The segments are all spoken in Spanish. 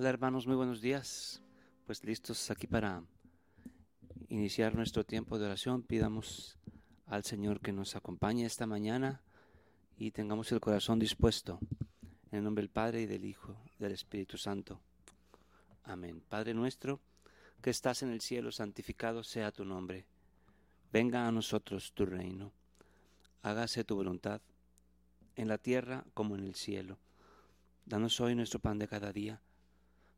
Hola hermanos, muy buenos días. Pues listos aquí para iniciar nuestro tiempo de oración. Pidamos al Señor que nos acompañe esta mañana y tengamos el corazón dispuesto. En el nombre del Padre y del Hijo y del Espíritu Santo. Amén. Padre nuestro, que estás en el cielo, santificado sea tu nombre. Venga a nosotros tu reino. Hágase tu voluntad, en la tierra como en el cielo. Danos hoy nuestro pan de cada día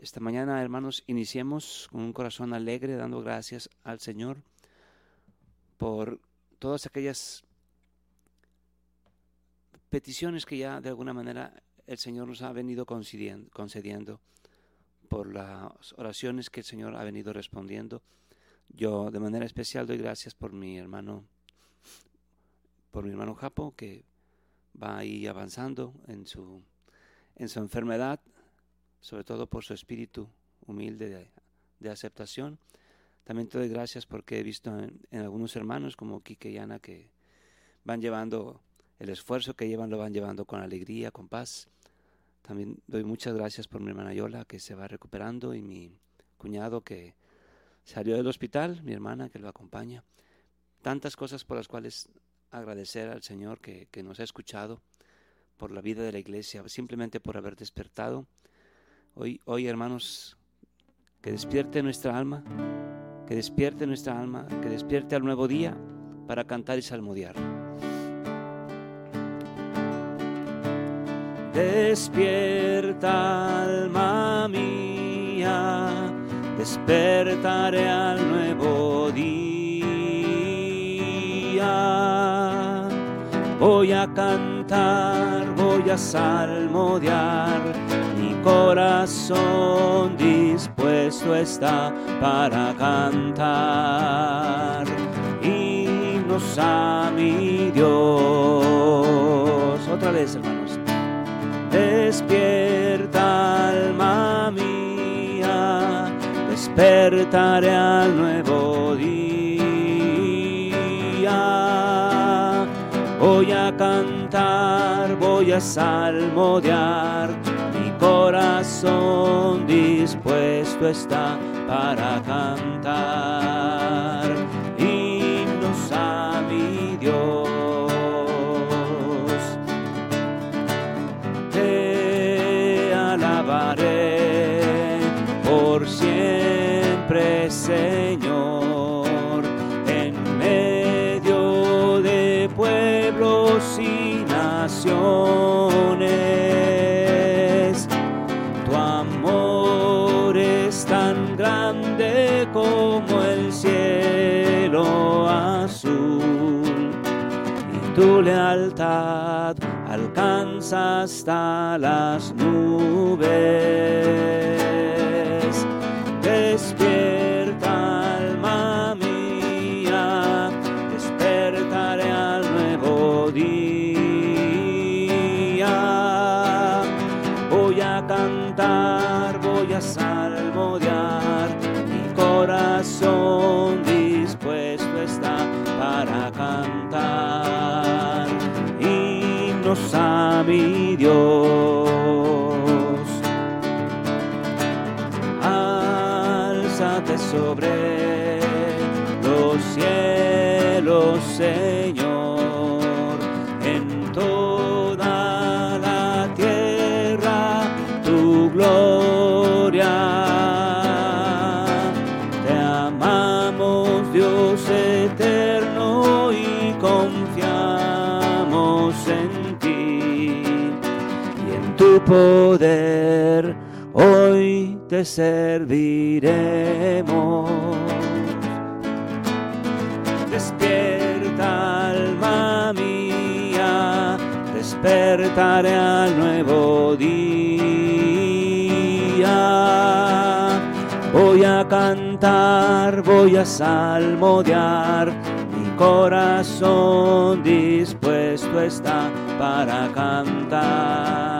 Esta mañana, hermanos, iniciemos con un corazón alegre, dando gracias al Señor por todas aquellas peticiones que ya de alguna manera el Señor nos ha venido concediendo, por las oraciones que el Señor ha venido respondiendo. Yo de manera especial doy gracias por mi hermano, por mi hermano Japo, que va ahí avanzando en su, en su enfermedad sobre todo por su espíritu humilde de, aceptación. También te doy gracias porque he visto en, algunos hermanos como Kike y Ana que van llevando el esfuerzo que llevan, lo van llevando con alegría, con paz. También doy muchas gracias por mi hermana Yola que se va recuperando y mi cuñado que salió del hospital, mi hermana que lo acompaña. Tantas cosas por las cuales agradecer al Señor que nos ha escuchado por la vida de la iglesia, simplemente por haber despertado Hoy, hoy, hermanos, que despierte nuestra alma, que despierte nuestra alma, que despierte al nuevo día para cantar y salmodiar. Despierta, alma mía, despertaré al nuevo día. Voy a cantar, voy a salmodiar corazón dispuesto está para cantar himnos a mi Dios. Otra vez, hermanos. Despierta, alma mía, despertaré al nuevo día. Voy a cantar, voy a salmodiar corazón dispuesto está para cantar himnos a mi Dios. Te alabaré por siempre, tu lealtad alcanza hasta las nubes. Mi Dios. Álzate sobre los cielos, poder, hoy te serviremos. Despierta, alma mía, despertaré al nuevo día. cantar, voy a salmodiar, mi corazón dispuesto está para cantar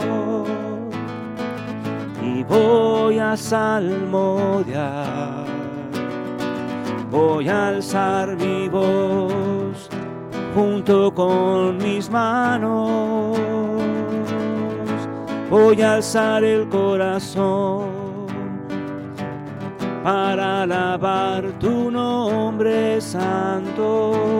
voy a salmodiar. Voy a alzar mi voz junto con mis manos. Voy a alzar el corazón para alabar tu nombre santo.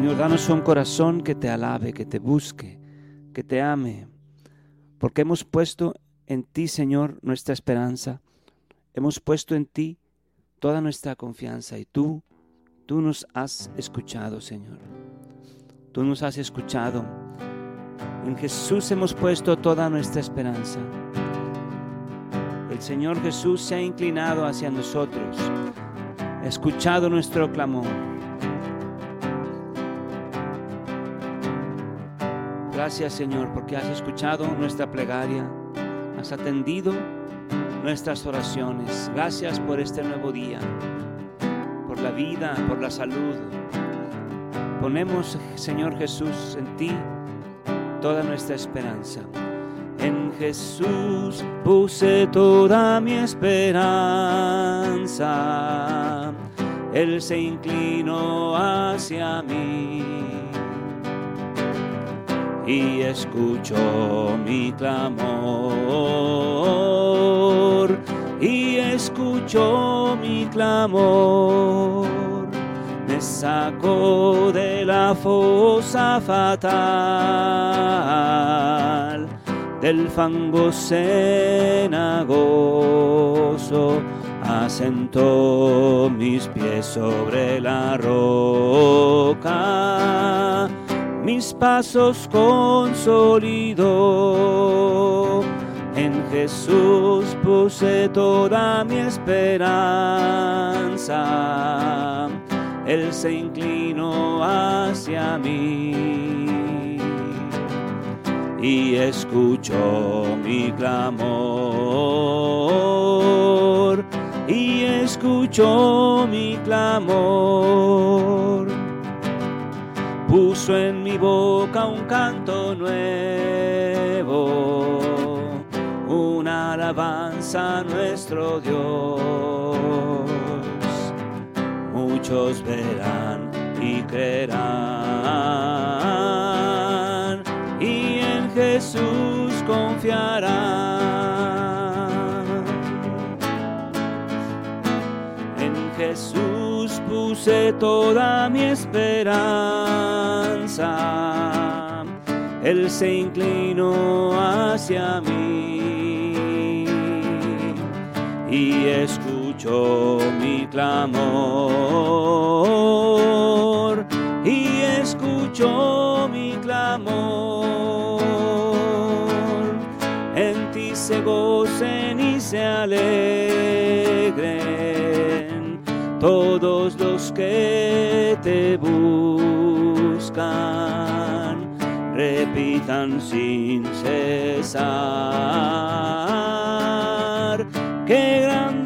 Señor, danos un corazón que te alabe, que te busque, que te ame, porque hemos puesto en ti, Señor, nuestra esperanza. Hemos puesto en ti toda nuestra confianza y tú, tú nos has escuchado, Señor. Tú nos has escuchado en Jesús hemos puesto toda nuestra esperanza. El Señor Jesús se ha inclinado hacia nosotros, ha escuchado nuestro clamor. Gracias Señor porque has escuchado nuestra plegaria, has atendido nuestras oraciones. Gracias por este nuevo día, por la vida, por la salud. Ponemos, Señor Jesús, en ti toda nuestra esperanza. En Jesús puse toda mi esperanza. Él se inclinó hacia y escuchó mi clamor. Y escuchó mi clamor. Sacó de la fosa fatal, del fango cenagoso, asentó mis pies sobre la roca, mis pasos consolidó. En Jesús puse toda mi esperanza él se inclinó hacia mí y escuchó mi clamor, y escuchó mi clamor. Puso en mi boca un canto nuevo, una alabanza a nuestro Dios muchos verán y creerán y en Jesús confiarán. En Jesús puse toda mi esperanza. Él se inclinó hacia mí y escuchó mi clamor y escuchó mi clamor. En ti se gocen y se alegren todos los que te buscan, repitan sin cesar. Qué grande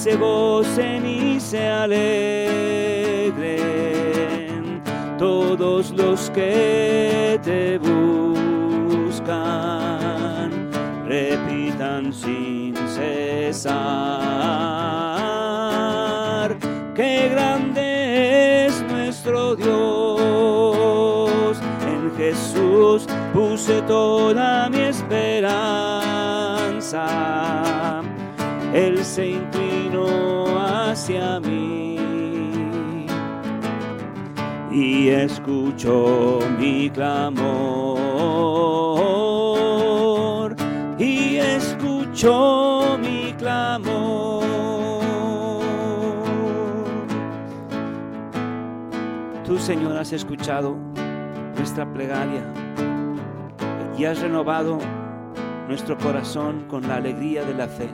se gocen y se alegren todos los que te buscan, cesar, qué grande es nuestro Dios, en Jesús puse toda mi esperanza. Él se inclinó hacia mí y escuchó mi clamor y escuchó mi clamor. Tú, Señor, has escuchado nuestra plegaria y has renovado nuestro corazón con la alegría de la fe.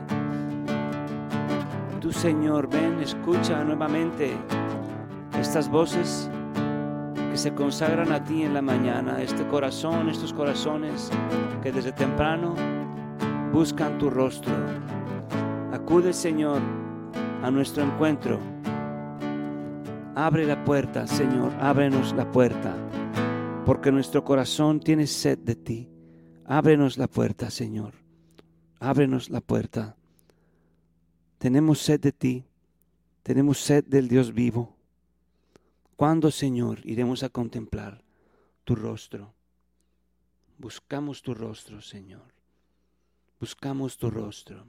Tú, Señor, ven, escucha nuevamente estas voces que se consagran a ti en la mañana, este corazón, estos corazones que desde temprano buscan tu rostro. Acude, Señor, a nuestro encuentro. Abre la puerta, Señor, ábrenos la puerta, porque nuestro corazón tiene sed de ti. Ábrenos la puerta, Señor. Ábrenos la puerta. Tenemos sed de ti. Tenemos sed del Dios vivo. ¿Cuándo, Señor, iremos a contemplar tu rostro? Buscamos tu rostro, Señor. Buscamos tu rostro.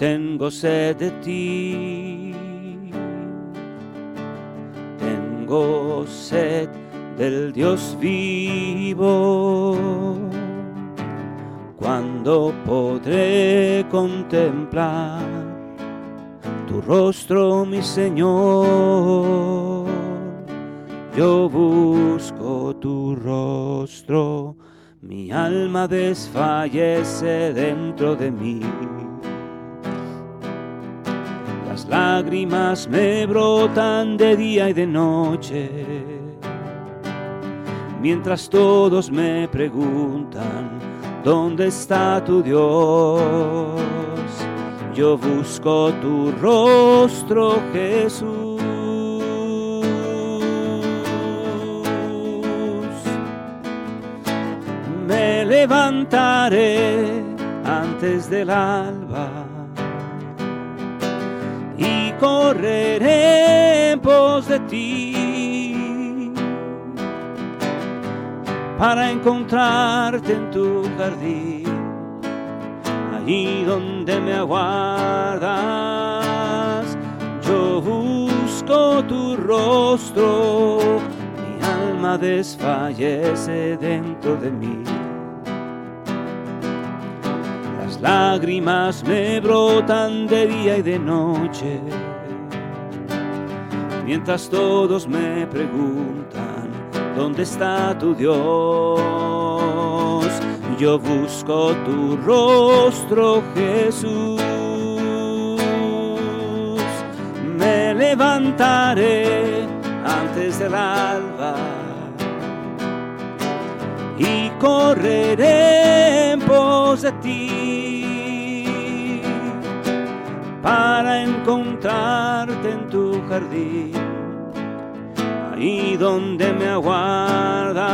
Tengo sed de ti. Tengo sed del Dios vivo. Cuando podré contemplar tu rostro, mi Señor. Yo busco tu rostro, mi alma desfallece dentro de mí. Lágrimas me brotan de día y de noche mientras todos me preguntan, ¿dónde está tu Dios? Yo busco tu rostro, Jesús. Me levantaré antes del alba correré pos de ti para encontrarte en tu jardín, allí donde me aguardas. Yo busco tu rostro, mi alma desfallece dentro de mí. Las lágrimas me brotan de día y de noche, mientras todos me preguntan ¿Dónde está tu Dios? Yo busco tu rostro, Jesús. Me levantaré antes del alba y correré en pos de ti para en tu jardín y donde me aguardas,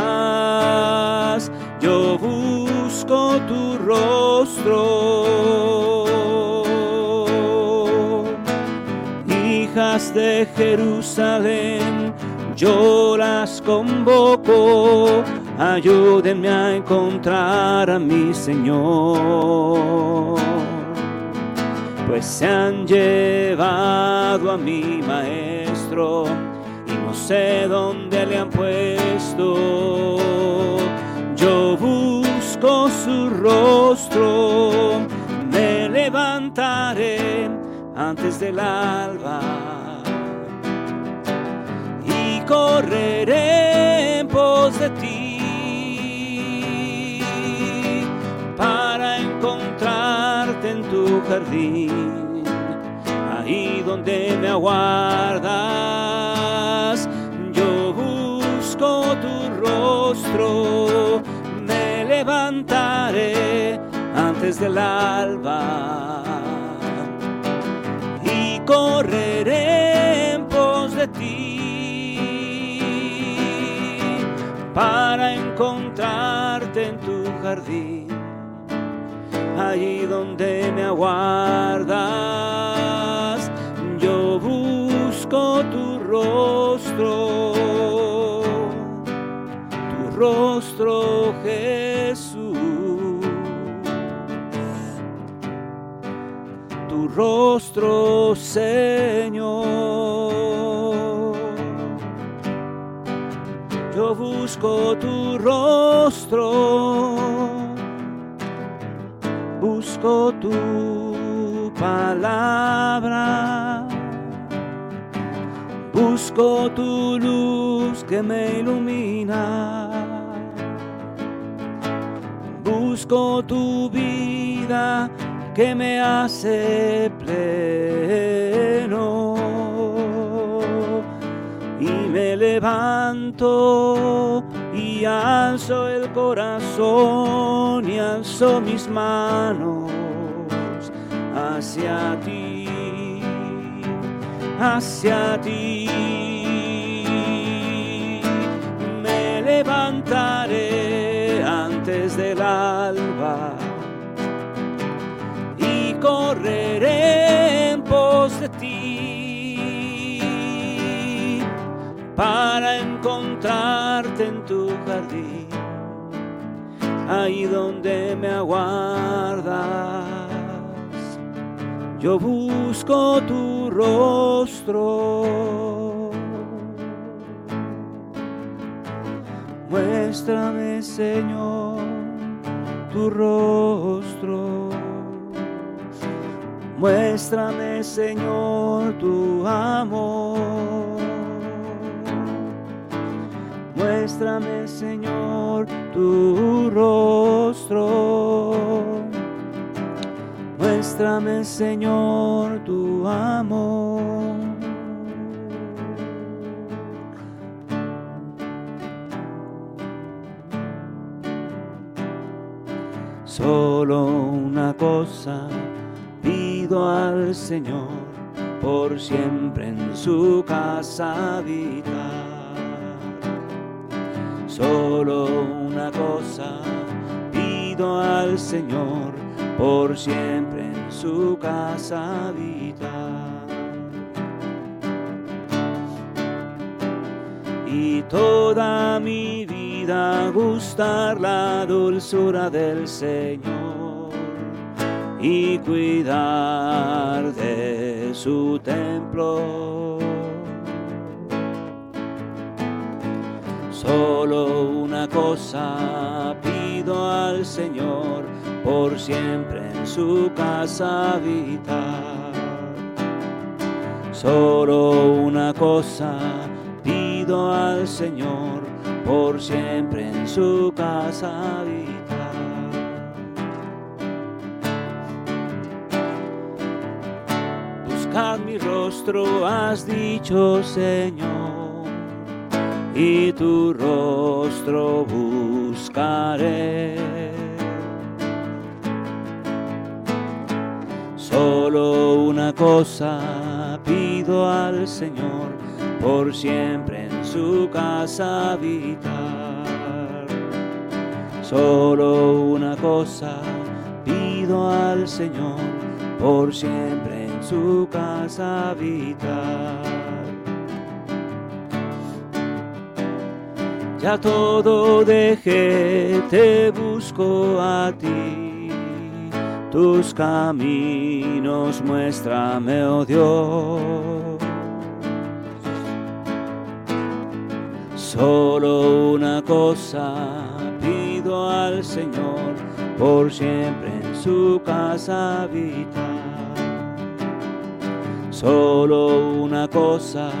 yo busco tu rostro. Hijas de Jerusalén, yo las convoco, ayúdenme a encontrar a mi Señor. Pues se han llevado a mi maestro no sé dónde le han puesto. Yo busco su rostro, me levantaré antes del alba y correré pos de ti ahí donde me aguardas. Tu rostro, me levantaré antes del alba y correré en pos de ti para encontrarte en tu jardín, allí donde me aguardas. Yo busco tu rostro rostro rostro, Jesús. Tu rostro, Señor. Yo busco tu rostro. Busco tu palabra busco tu luz que me ilumina. Busco tu vida que me hace pleno. Y me levanto y alzo el corazón y alzo mis manos hacia ti, hacia ti. levantaré antes del alba y correré en pos de ti para encontrarte en tu jardín, ahí donde me aguardas. Yo busco tu rostro Muéstrame, Señor, tu rostro. Muéstrame, Señor, tu amor. Muéstrame, Señor, tu rostro. Muéstrame, Señor, tu amor. Solo una cosa pido al Señor, por siempre en su casa habitar. Solo una cosa pido al Señor, por siempre su casa habitar. Y toda mi vida gustar la dulzura del Señor y cuidar de su templo. Solo una cosa pido al Señor, por siempre en su casa habitar. Solo una cosa pido al Señor, por siempre en su casa habitar. Buscad mi rostro, has dicho Señor, y tu rostro buscaré. Solo una cosa pido al Señor, por siempre en su casa habitar. Solo una cosa pido al Señor, por siempre en su casa habitar. Ya todo dejé, te busco a ti. Tus caminos muéstrame, oh Dios Solo una cosa pido al Señor, por siempre en su casa habitar. Solo una cosa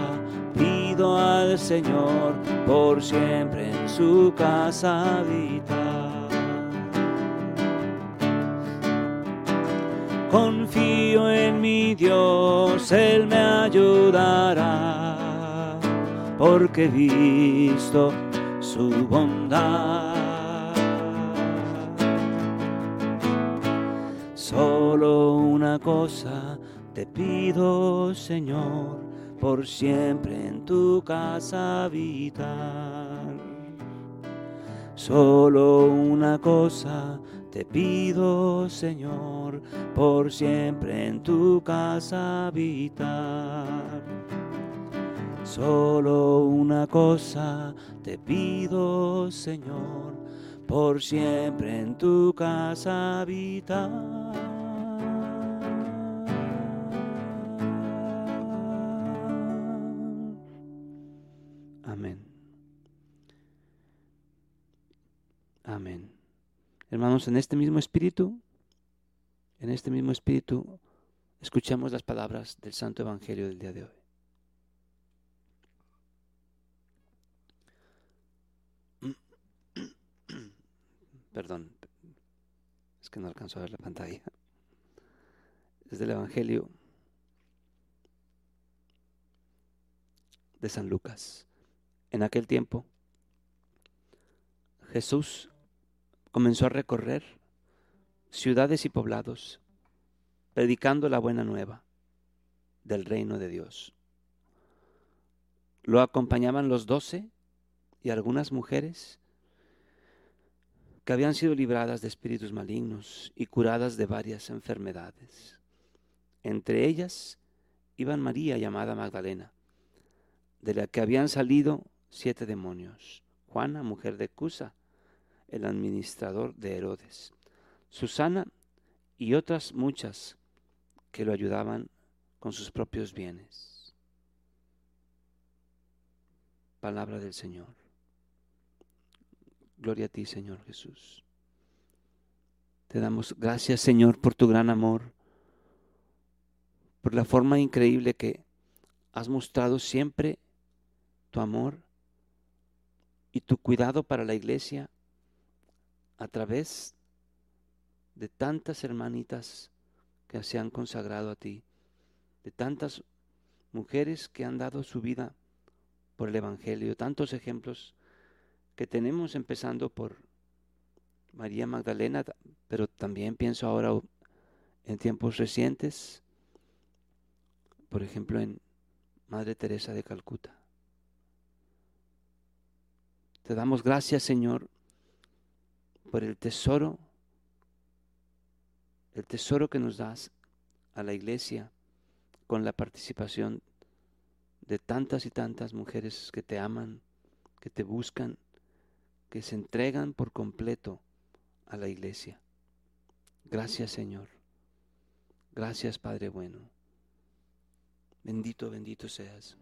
pido al Señor, por siempre en su casa habitar. Confío en mi Dios, Él me ayudará porque he visto su bondad. Solo una cosa te pido, Señor, por siempre en tu casa habitar. Solo una cosa te pido, Señor, por siempre en tu casa habitar Solo una cosa te pido, Señor, por siempre en tu casa habitar. En este mismo espíritu, en este mismo espíritu, escuchamos las palabras del Santo Evangelio del día de hoy. Perdón, es que no alcanzo a ver la pantalla. Es del Evangelio de San Lucas. En aquel tiempo, Jesús comenzó a recorrer ciudades y poblados, predicando la buena nueva del reino de Dios. Lo acompañaban los doce y algunas mujeres que habían sido libradas de espíritus malignos y curadas de varias enfermedades. Entre ellas iban María llamada Magdalena, de la que habían salido siete demonios, Juana, mujer de Cusa, el administrador de Herodes, Susana y otras muchas que lo ayudaban con sus propios bienes. Palabra del Señor. Gloria a ti, Señor Jesús. Te damos gracias, Señor, por tu gran amor, por la forma increíble que has mostrado siempre tu amor y tu cuidado para la iglesia a través de tantas hermanitas que se han consagrado a ti, de tantas mujeres que han dado su vida por el Evangelio, tantos ejemplos que tenemos empezando por María Magdalena, pero también pienso ahora en tiempos recientes, por ejemplo en Madre Teresa de Calcuta. Te damos gracias, Señor, por el tesoro, el tesoro que nos das a la iglesia con la participación de tantas y tantas mujeres que te aman, que te buscan que se entregan por completo a la iglesia. Gracias Señor. Gracias Padre bueno. Bendito, bendito seas.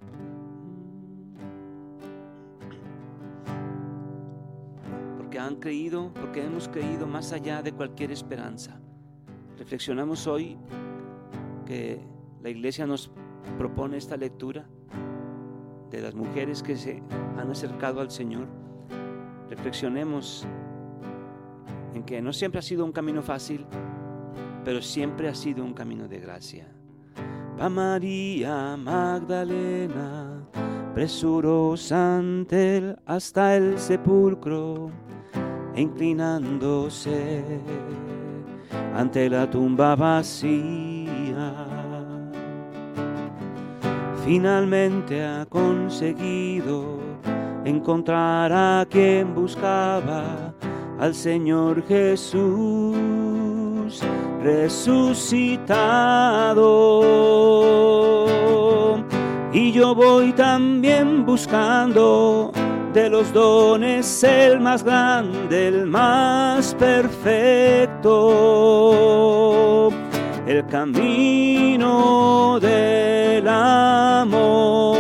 Han creído, porque hemos creído más allá de cualquier esperanza. Reflexionamos hoy que la iglesia nos propone esta lectura de las mujeres que se han acercado al Señor reflexionemos en que no siempre ha sido un camino fácil, pero siempre ha sido un camino de gracia. Va María Magdalena, presurosa ante hasta el sepulcro, inclinándose ante la tumba vacía. Finalmente ha conseguido encontrar a quien buscaba, al Señor Jesús resucitado. Y yo voy también buscando de los dones el más grande, el más perfecto, el camino del amor.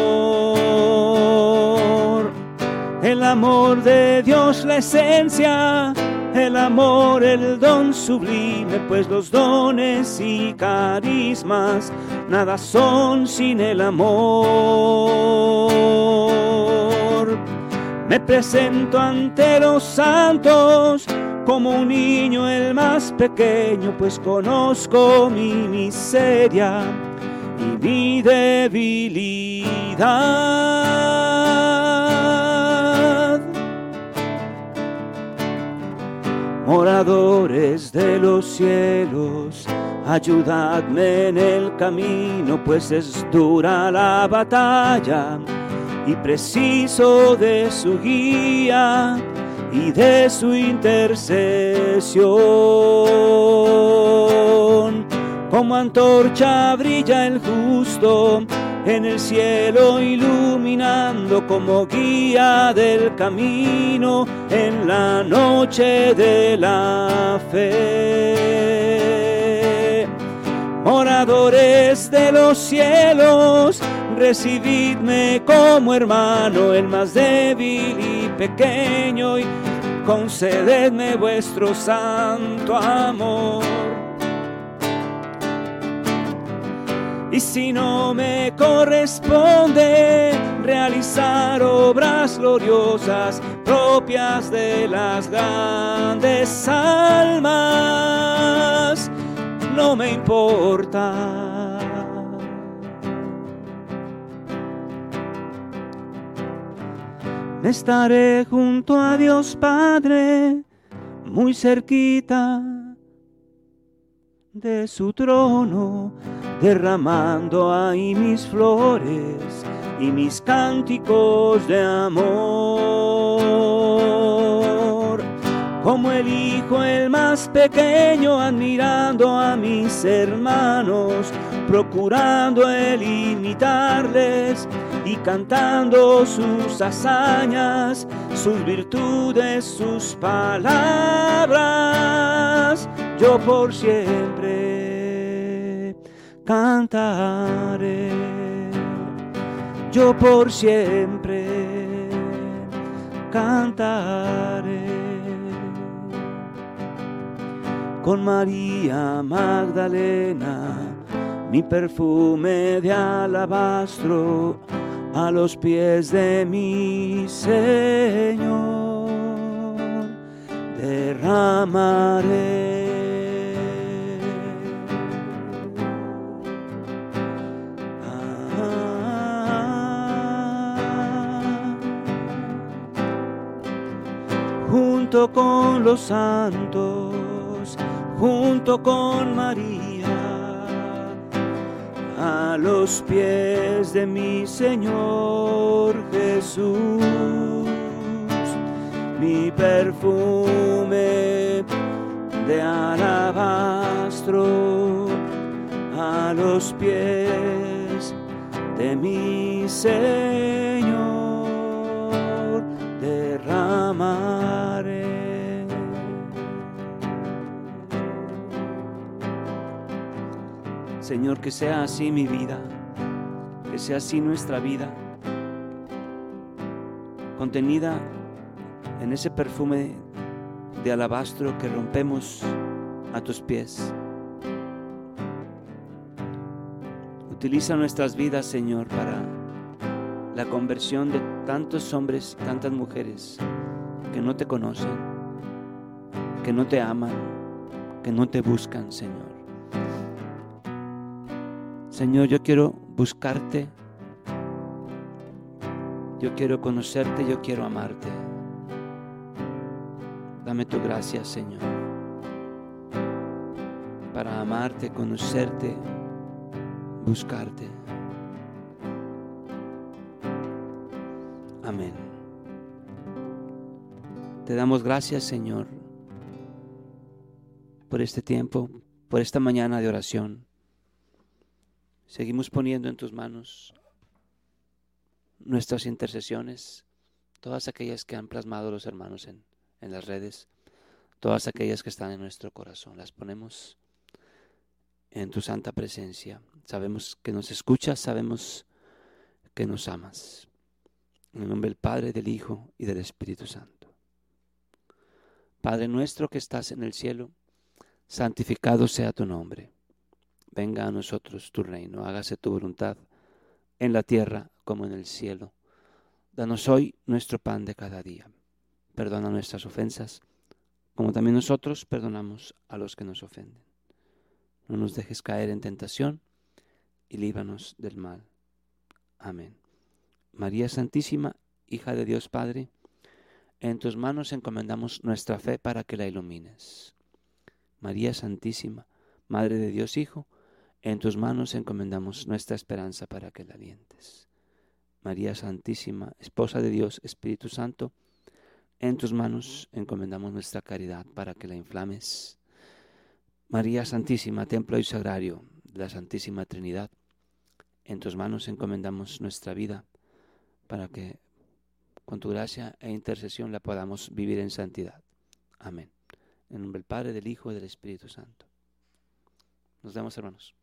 El amor de Dios, la esencia, el amor, el don sublime, pues los dones y carismas nada son sin el amor. Me presento ante los santos como un niño el más pequeño, pues conozco mi miseria y mi debilidad. moradores de los cielos, ayudadme en el camino, pues es dura la batalla y preciso de su guía y de su intercesión. Como antorcha brilla el justo en el cielo iluminando como guía del camino en la noche de la fe. Moradores de los cielos, recibidme como hermano, el más débil y pequeño, y concededme vuestro santo amor. Y si no me corresponde realizar obras gloriosas propias de las grandes almas, no me importa. Estaré junto a Dios Padre, muy cerquita de su trono, derramando ahí mis flores y mis cánticos de amor. Como el hijo el más pequeño, admirando a mis hermanos, procurando el imitarles y cantando sus hazañas, sus virtudes, sus palabras, yo por siempre cantaré, yo por siempre cantaré. Con María Magdalena, mi perfume de alabastro a los pies de mi Señor. Derramaré. junto con los santos, junto con María a los pies de mi Señor Jesús. Mi perfume de alabastro a los pies de mi Señor Señor, que sea así mi vida, que sea así nuestra vida, contenida en ese perfume de alabastro que rompemos a tus pies. Utiliza nuestras vidas, Señor, para la conversión de tantos hombres tantas mujeres que no te conocen, que no te aman, que no te buscan, Señor. Señor, yo quiero buscarte, yo quiero conocerte, yo quiero amarte. Dame tu gracia, Señor, para amarte, conocerte, buscarte. Amén. Te damos gracias, Señor, por este tiempo, por esta mañana de oración. Seguimos poniendo en tus manos nuestras intercesiones, todas aquellas que han plasmado los hermanos en, en las redes, todas aquellas que están en nuestro corazón. Las ponemos en tu santa presencia. Sabemos que nos escuchas, sabemos que nos amas. En el nombre del Padre, del Hijo y del Espíritu Santo. Padre nuestro que estás en el cielo, santificado sea tu nombre venga a nosotros tu reino, hágase tu voluntad en la tierra como en el cielo. Danos hoy nuestro pan de cada día. Perdona nuestras ofensas, como también nosotros perdonamos a los que nos ofenden. No nos dejes caer en tentación y líbanos del mal. Amén. María Santísima, hija de Dios Padre, en tus manos encomendamos nuestra fe para que la ilumines. María Santísima, Madre de Dios Hijo, en tus manos encomendamos nuestra esperanza para que la alientes. María Santísima, Esposa de Dios, Espíritu Santo, en tus manos encomendamos nuestra caridad para que la inflames. María Santísima, Templo y Sagrario de la Santísima Trinidad, En tus manos encomendamos nuestra vida para que con tu gracia e intercesión la podamos vivir en santidad. Amén. En nombre del Padre, del Hijo y del Espíritu Santo. Nos vemos, hermanos.